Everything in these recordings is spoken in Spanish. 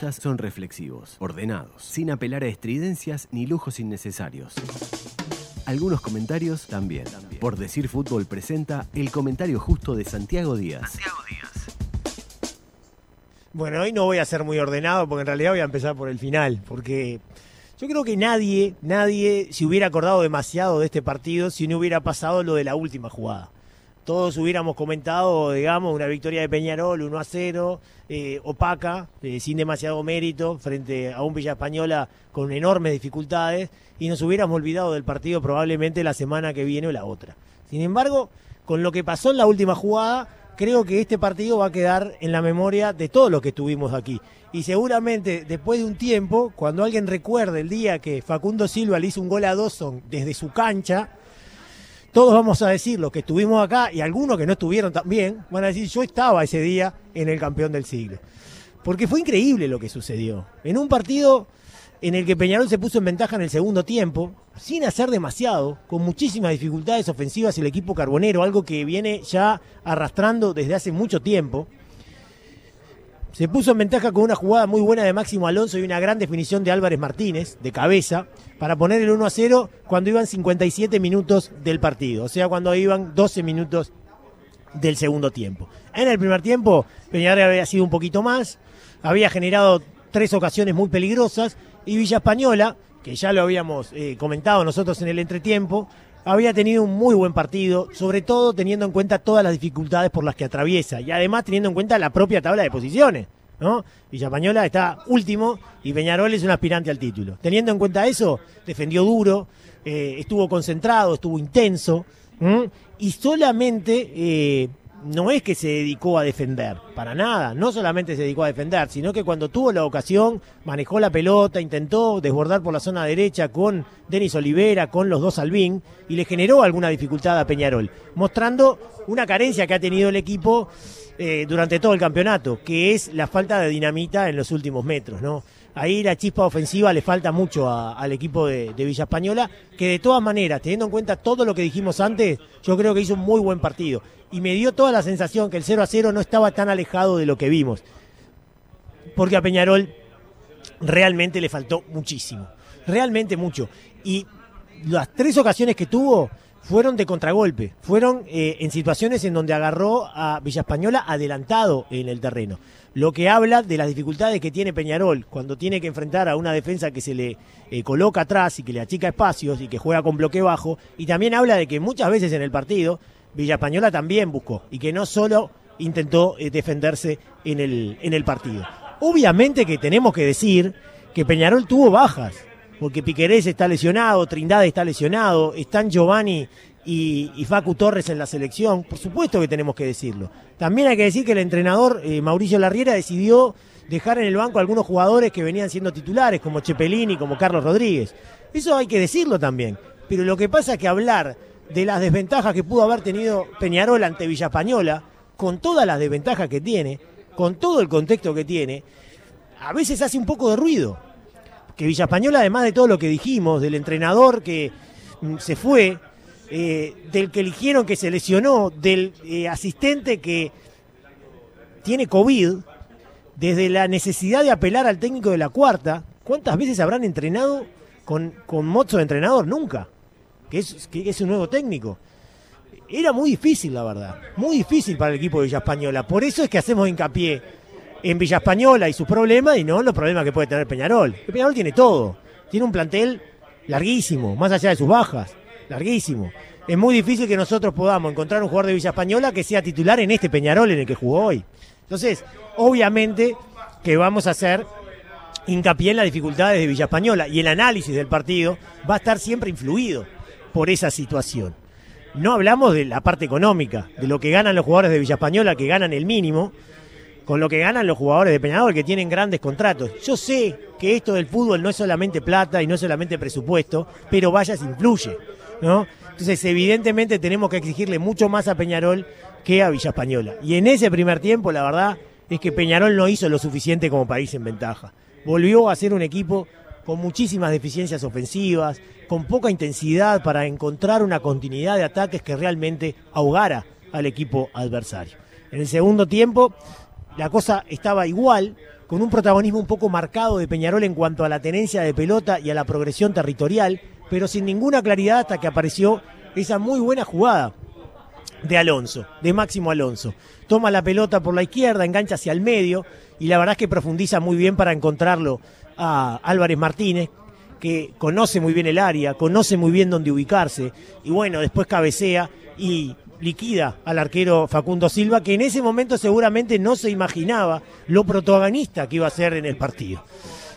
Estas son reflexivos, ordenados, sin apelar a estridencias ni lujos innecesarios. Algunos comentarios también. Por decir fútbol presenta el comentario justo de Santiago Díaz. Bueno, hoy no voy a ser muy ordenado porque en realidad voy a empezar por el final, porque yo creo que nadie, nadie se hubiera acordado demasiado de este partido si no hubiera pasado lo de la última jugada todos hubiéramos comentado, digamos, una victoria de Peñarol 1 a 0, eh, opaca, eh, sin demasiado mérito, frente a un Villa Española con enormes dificultades, y nos hubiéramos olvidado del partido probablemente la semana que viene o la otra. Sin embargo, con lo que pasó en la última jugada, creo que este partido va a quedar en la memoria de todos los que estuvimos aquí. Y seguramente después de un tiempo, cuando alguien recuerde el día que Facundo Silva le hizo un gol a Dawson desde su cancha, todos vamos a decir, los que estuvimos acá y algunos que no estuvieron también, van a decir, yo estaba ese día en el campeón del siglo. Porque fue increíble lo que sucedió. En un partido en el que Peñarol se puso en ventaja en el segundo tiempo, sin hacer demasiado, con muchísimas dificultades ofensivas el equipo carbonero, algo que viene ya arrastrando desde hace mucho tiempo. Se puso en ventaja con una jugada muy buena de Máximo Alonso y una gran definición de Álvarez Martínez, de cabeza, para poner el 1 a 0 cuando iban 57 minutos del partido, o sea, cuando iban 12 minutos del segundo tiempo. En el primer tiempo, Peñarol había sido un poquito más, había generado tres ocasiones muy peligrosas y Villa Española, que ya lo habíamos eh, comentado nosotros en el entretiempo, había tenido un muy buen partido, sobre todo teniendo en cuenta todas las dificultades por las que atraviesa y además teniendo en cuenta la propia tabla de posiciones. ¿no? Villapañola está último y Peñarol es un aspirante al título. Teniendo en cuenta eso, defendió duro, eh, estuvo concentrado, estuvo intenso y solamente eh, no es que se dedicó a defender, para nada, no solamente se dedicó a defender, sino que cuando tuvo la ocasión manejó la pelota, intentó desbordar por la zona derecha con Denis Olivera, con los dos Albín y le generó alguna dificultad a Peñarol, mostrando una carencia que ha tenido el equipo eh, durante todo el campeonato, que es la falta de dinamita en los últimos metros, ¿no? Ahí la chispa ofensiva le falta mucho al equipo de, de, Villa Española, que de todas maneras, teniendo en cuenta todo lo que dijimos antes, yo creo que hizo un muy buen partido. Y me dio toda la sensación que el 0 a 0 no estaba tan alejado de lo que vimos. Porque a Peñarol realmente le faltó muchísimo. Realmente mucho. Y las tres ocasiones que tuvo fueron de contragolpe, fueron eh, en situaciones en donde agarró a Villa Española adelantado en el terreno. Lo que habla de las dificultades que tiene Peñarol cuando tiene que enfrentar a una defensa que se le eh, coloca atrás y que le achica espacios y que juega con bloque bajo. Y también habla de que muchas veces en el partido Villa Española también buscó y que no solo intentó eh, defenderse en el, en el partido. Obviamente que tenemos que decir que Peñarol tuvo bajas porque Piquerés está lesionado, Trindade está lesionado, están Giovanni y, Facu Torres en la selección, por supuesto que tenemos que decirlo. También hay que decir que el entrenador eh, Mauricio Larriera decidió dejar en el banco a algunos jugadores que venían siendo titulares, como Chepelini, como Carlos Rodríguez. Eso hay que decirlo también. Pero lo que pasa es que hablar de las desventajas que pudo haber tenido Peñarol ante Villa Española, con todas las desventajas que tiene, con todo el contexto que tiene, a veces hace un poco de ruido que Villa Española, además de todo lo que dijimos, del entrenador que mm, se fue, eh, del que eligieron que se lesionó, del eh, asistente que tiene COVID, desde la necesidad de apelar al técnico de la cuarta, ¿cuántas veces habrán entrenado con, con mozo de entrenador? Nunca, que es, que es un nuevo técnico. Era muy difícil, la verdad, muy difícil para el equipo de Villa Española. Por eso es que hacemos hincapié en Villa Española y sus problemas y no los problemas que puede tener Peñarol. Peñarol tiene todo. Tiene un plantel larguísimo, más allá de sus bajas, larguísimo. Es muy difícil que nosotros podamos encontrar un jugador de Villa Española que sea titular en este Peñarol en el que jugó hoy. Entonces, obviamente que vamos a hacer hincapié en las dificultades de Villa Española y el análisis del partido va a estar siempre influido por esa situación. No hablamos de la parte económica, de lo que ganan los jugadores de Villa Española, que ganan el mínimo, con lo que ganan los jugadores de Peñarol que tienen grandes contratos. Yo sé que esto del fútbol no es solamente plata y no es solamente presupuesto, pero vaya si influye, ¿no? Entonces, evidentemente tenemos que exigirle mucho más a Peñarol que a Villa Española. Y en ese primer tiempo, la verdad es que Peñarol no hizo lo suficiente como irse en ventaja. Volvió a ser un equipo con muchísimas deficiencias ofensivas, con poca intensidad para encontrar una continuidad de ataques que realmente ahogara al equipo adversario. En el segundo tiempo la cosa estaba igual, con un protagonismo un poco marcado de Peñarol en cuanto a la tenencia de pelota y a la progresión territorial, pero sin ninguna claridad hasta que apareció esa muy buena jugada de Alonso, de Máximo Alonso. Toma la pelota por la izquierda, engancha hacia el medio y la verdad es que profundiza muy bien para encontrarlo a Álvarez Martínez, que conoce muy bien el área, conoce muy bien dónde ubicarse y bueno, después cabecea y liquida al arquero Facundo Silva, que en ese momento seguramente no se imaginaba lo protagonista que iba a ser en el partido.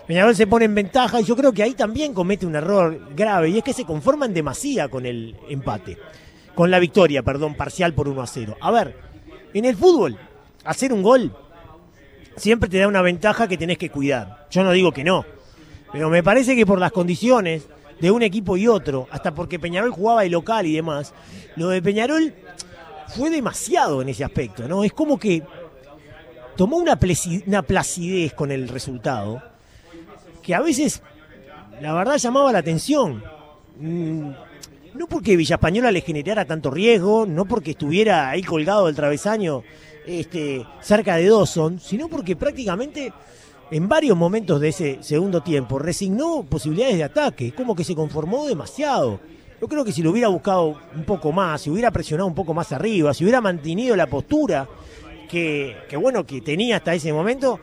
Peñarol se pone en ventaja y yo creo que ahí también comete un error grave y es que se conforman demasiado con el empate, con la victoria, perdón, parcial por 1 a 0. A ver, en el fútbol, hacer un gol siempre te da una ventaja que tenés que cuidar. Yo no digo que no, pero me parece que por las condiciones de un equipo y otro, hasta porque Peñarol jugaba de local y demás, lo de Peñarol fue demasiado en ese aspecto, ¿no? Es como que tomó una, una placidez con el resultado que a veces, la verdad, llamaba la atención. Mm, no porque Villa Española le generara tanto riesgo, no porque estuviera ahí colgado del travesaño este, cerca de Dawson, sino porque prácticamente en varios momentos de ese segundo tiempo resignó posibilidades de ataque, como que se conformó demasiado. Yo creo que si lo hubiera buscado un poco más, si hubiera presionado un poco más arriba, si hubiera mantenido la postura que, bueno que tenía hasta ese momento,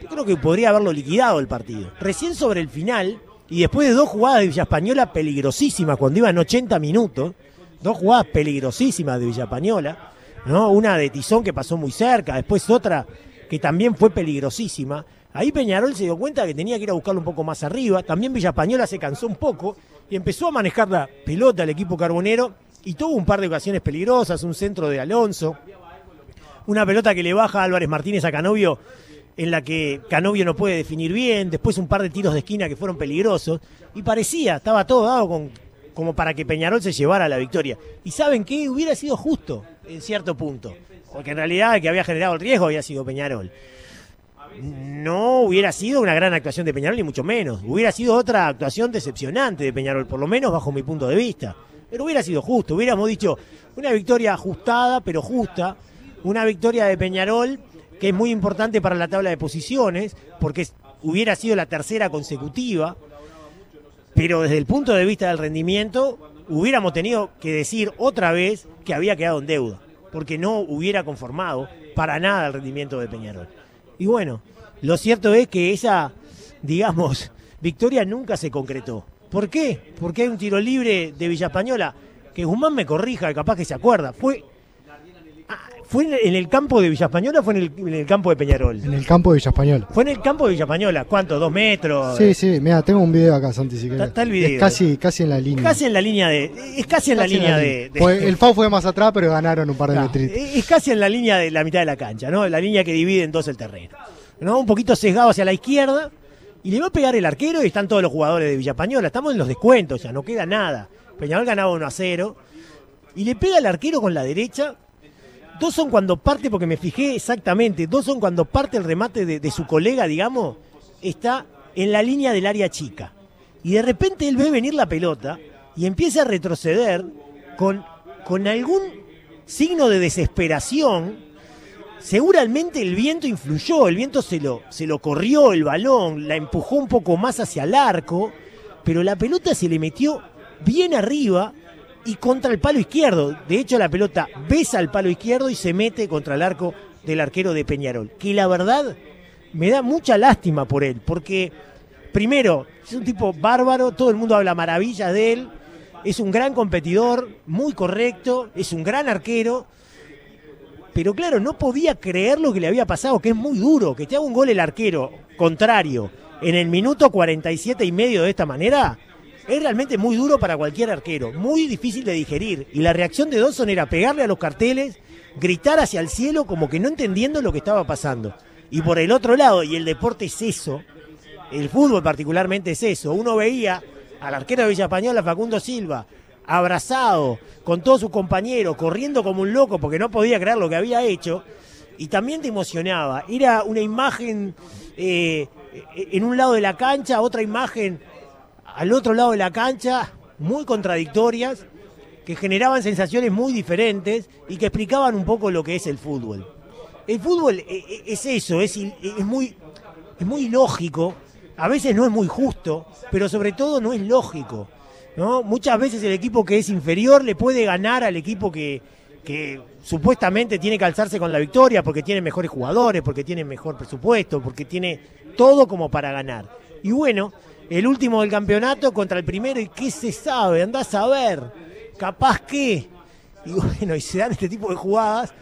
yo creo que podría haberlo liquidado el partido. Recién sobre el final, y después de dos jugadas de Villa Española peligrosísimas cuando iban 80 minutos, dos jugadas peligrosísimas de Villa Española, ¿no? Una de Tizón que pasó muy cerca, después otra que también fue peligrosísima. Ahí Peñarol se dio cuenta que tenía que ir a buscarlo un poco más arriba. También Villa Española se cansó un poco y empezó a manejar la pelota al equipo carbonero y tuvo un par de ocasiones peligrosas, un centro de Alonso, una pelota que le baja Álvarez Martínez a Canovio en la que Canovio no puede definir bien, después un par de tiros de esquina que fueron peligrosos y parecía, estaba todo dado como para que Peñarol se llevara la victoria. Y saben que hubiera sido justo en cierto punto, porque en realidad el que había generado el riesgo había sido Peñarol no hubiera sido una gran actuación de Peñarol, ni mucho menos. Hubiera sido otra actuación decepcionante de Peñarol, por lo menos bajo mi punto de vista. Pero hubiera sido justo, hubiéramos dicho una victoria ajustada, pero justa. Una victoria de Peñarol que es muy importante para la tabla de posiciones, porque hubiera sido la tercera consecutiva. Pero desde el punto de vista del rendimiento, hubiéramos tenido que decir otra vez que había quedado en deuda, porque no hubiera conformado para nada el rendimiento de Peñarol. Y bueno, lo cierto es que esa, digamos, victoria nunca se concretó. ¿Por qué? Porque hay un tiro libre de Villa Española, que Guzmán me corrija, capaz que se acuerda. Fue ¿Fue en el campo de Villa Española o fue en el, campo de Peñarol? En el campo de Villa Española. Fue en el campo de Villa Española. ¿Cuánto? ¿Dos metros? Sí, sí, mira, tengo un video acá, Santi, si Está, el video. Es casi, casi en la línea. Casi en la línea de. Es casi en la línea de. el FAU fue más atrás, pero ganaron un par de metros. Es casi en la línea de la mitad de la cancha, ¿no? La línea que divide en dos el terreno. ¿no? Un poquito sesgado hacia la izquierda. Y le va a pegar el arquero y están todos los jugadores de Villa Española. Estamos en los descuentos, ya no queda nada. Peñarol ganaba 1 a 0. Y le pega el arquero con la derecha. Dos son cuando parte, porque me fijé exactamente, dos son cuando parte el remate de, su colega, digamos, está en la línea del área chica. Y de repente él ve venir la pelota y empieza a retroceder con, con algún signo de desesperación Seguramente el viento influyó, el viento se lo, se lo corrió el balón, la empujó un poco más hacia el arco, pero la pelota se le metió bien arriba y contra el palo izquierdo. De hecho, la pelota besa al palo izquierdo y se mete contra el arco del arquero de Peñarol. Que la verdad me da mucha lástima por él, porque primero, es un tipo bárbaro, todo el mundo habla maravillas de él, es un gran competidor, muy correcto, es un gran arquero pero claro, no podía creer lo que le había pasado, que es muy duro, que te haga un gol el arquero contrario en el minuto 47 y medio de esta manera, es realmente muy duro para cualquier arquero, muy difícil de digerir. Y la reacción de Dawson era pegarle a los carteles, gritar hacia el cielo como que no entendiendo lo que estaba pasando. Y por el otro lado, y el deporte es eso, el fútbol particularmente es eso, uno veía al arquero de Villa Española, Facundo Silva, abrazado con todos sus compañeros, corriendo como un loco porque no podía creer lo que había hecho, y también te emocionaba. Era una imagen eh, en un lado de la cancha, otra imagen al otro lado de la cancha, muy contradictorias, que generaban sensaciones muy diferentes y que explicaban un poco lo que es el fútbol. El fútbol eh, eh, es eso, es, es muy es muy lógico, a veces no es muy justo, pero sobre todo no es lógico. ¿no? Muchas veces el equipo que es inferior le puede ganar al equipo que, que supuestamente tiene que alzarse con la victoria porque tiene mejores jugadores, porque tiene mejor presupuesto, porque tiene todo como para ganar. Y bueno, el último del campeonato contra el primero, ¿y qué se sabe? Andás a ver, capaz que. Y bueno, y se dan este tipo de jugadas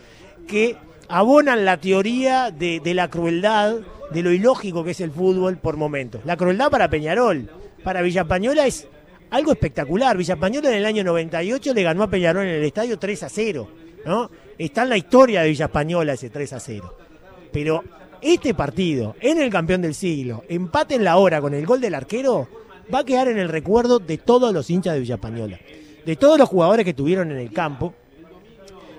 que abonan la teoría de, de la crueldad, de lo ilógico que es el fútbol por momentos. La crueldad para Peñarol, para Villapañola es algo espectacular. Villapañola en el año 98 le ganó a Peñarol en el estadio 3 a 0. ¿no? Está en la historia de Villapañola ese 3 a 0. Pero este partido, en el campeón del siglo, empate en la hora con el gol del arquero, va a quedar en el recuerdo de todos los hinchas de Villapañola. De todos los jugadores que estuvieron en el campo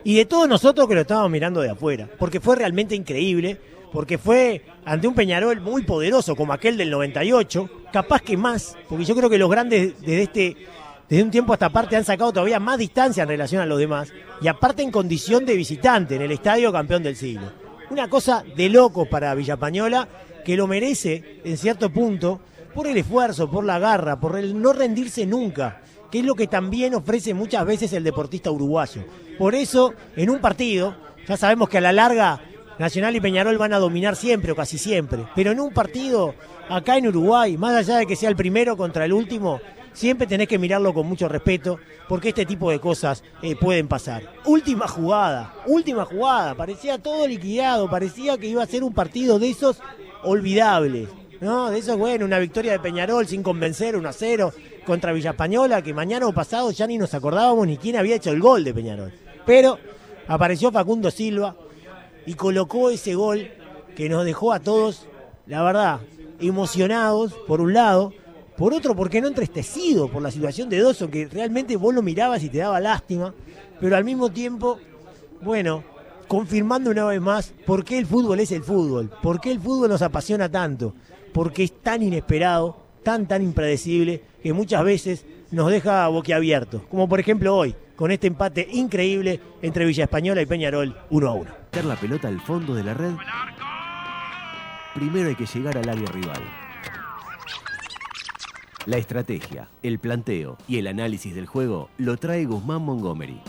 y de todos nosotros que lo estábamos mirando de afuera. Porque fue realmente increíble, porque fue ante un Peñarol muy poderoso como aquel del 98, capaz que más, porque yo creo que los grandes desde este desde un tiempo hasta parte han sacado todavía más distancia en relación a los demás y aparte en condición de visitante en el estadio campeón del siglo. Una cosa de loco para Villapañola que lo merece en cierto punto por el esfuerzo, por la garra, por el no rendirse nunca, que es lo que también ofrece muchas veces el deportista uruguayo. Por eso, en un partido, ya sabemos que a la larga Nacional y Peñarol van a dominar siempre o casi siempre, pero en un partido acá en Uruguay, más allá de que sea el primero contra el último, siempre tenés que mirarlo con mucho respeto, porque este tipo de cosas eh, pueden pasar. Última jugada, última jugada, parecía todo liquidado, parecía que iba a ser un partido de esos olvidables. ¿no? De esos, bueno, una victoria de Peñarol sin convencer, 1 a 0 contra Villapañola, que mañana o pasado ya ni nos acordábamos ni quién había hecho el gol de Peñarol. Pero apareció Facundo Silva y colocó ese gol que nos dejó a todos, la verdad, emocionados, por un lado, por otro, porque no entristecido por la situación de Doso, que realmente vos lo mirabas y te daba lástima, pero al mismo tiempo, bueno, confirmando una vez más por qué el fútbol es el fútbol, por qué el fútbol nos apasiona tanto, porque es tan inesperado, tan, tan impredecible, que muchas veces nos deja boquiabiertos, como por ejemplo hoy, con este empate increíble entre Villa Española y Peñarol 1 a 1. Meter la pelota al fondo de la red. Primero hay que llegar al área rival. La estrategia, el planteo y el análisis del juego lo trae Guzmán Montgomery.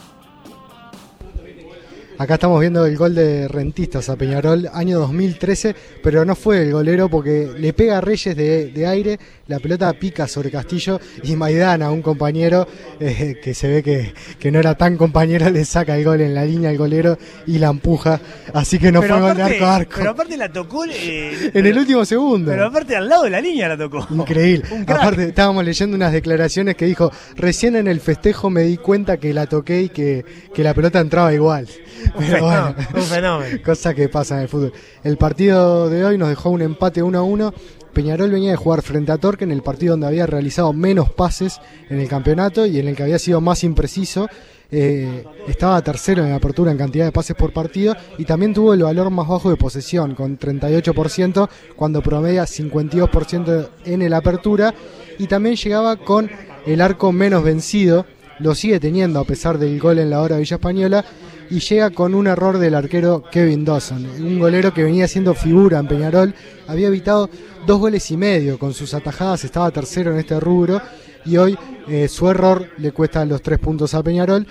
Acá estamos viendo el gol de Rentistas a Peñarol, año 2013, pero no fue el golero porque le pega a Reyes de, de aire, la pelota pica sobre Castillo y Maidana, un compañero eh, que se ve que, que, no era tan compañero, le saca el gol en la línea al golero y la empuja, así que no pero fue gol de arco a arco. Pero aparte la tocó eh, en el último segundo. Pero aparte al lado de la línea la tocó. Increíble. Aparte estábamos leyendo unas declaraciones que dijo, recién en el festejo me di cuenta que la toqué y que, que la pelota entraba igual. Un fenómeno, un fenómeno. Cosa que pasa en el fútbol. El partido de hoy nos dejó un empate 1 a 1. Peñarol venía de jugar frente a Torque en el partido donde había realizado menos pases en el campeonato y en el que había sido más impreciso. Eh, estaba tercero en la apertura en cantidad de pases por partido y también tuvo el valor más bajo de posesión, con 38%, cuando promedia 52% en el apertura. Y también llegaba con el arco menos vencido, lo sigue teniendo a pesar del gol en la hora de Villa Española y llega con un error del arquero Kevin Dawson, un golero que venía siendo figura en Peñarol, había evitado dos goles y medio con sus atajadas, estaba tercero en este rubro y hoy eh, su error le cuesta los tres puntos a Peñarol.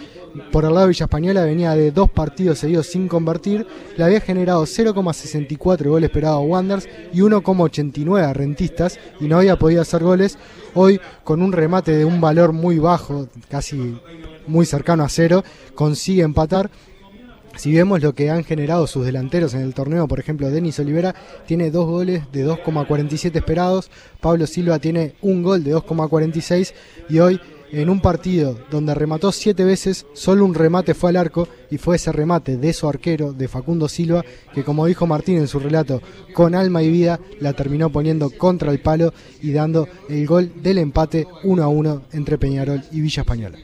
Por el lado de Villa Española venía de dos partidos seguidos sin convertir, le había generado 0,64 gol esperado a Wanderers y 1,89 a Rentistas y no había podido hacer goles. Hoy con un remate de un valor muy bajo, casi muy cercano a cero, consigue empatar. Si vemos lo que han generado sus delanteros en el torneo, por ejemplo, Denis Olivera tiene dos goles de 2,47 esperados, Pablo Silva tiene un gol de 2,46 y hoy en un partido donde remató siete veces, solo un remate fue al arco y fue ese remate de su arquero, de Facundo Silva, que como dijo Martín en su relato, con alma y vida la terminó poniendo contra el palo y dando el gol del empate 1 a 1 entre Peñarol y Villa Española.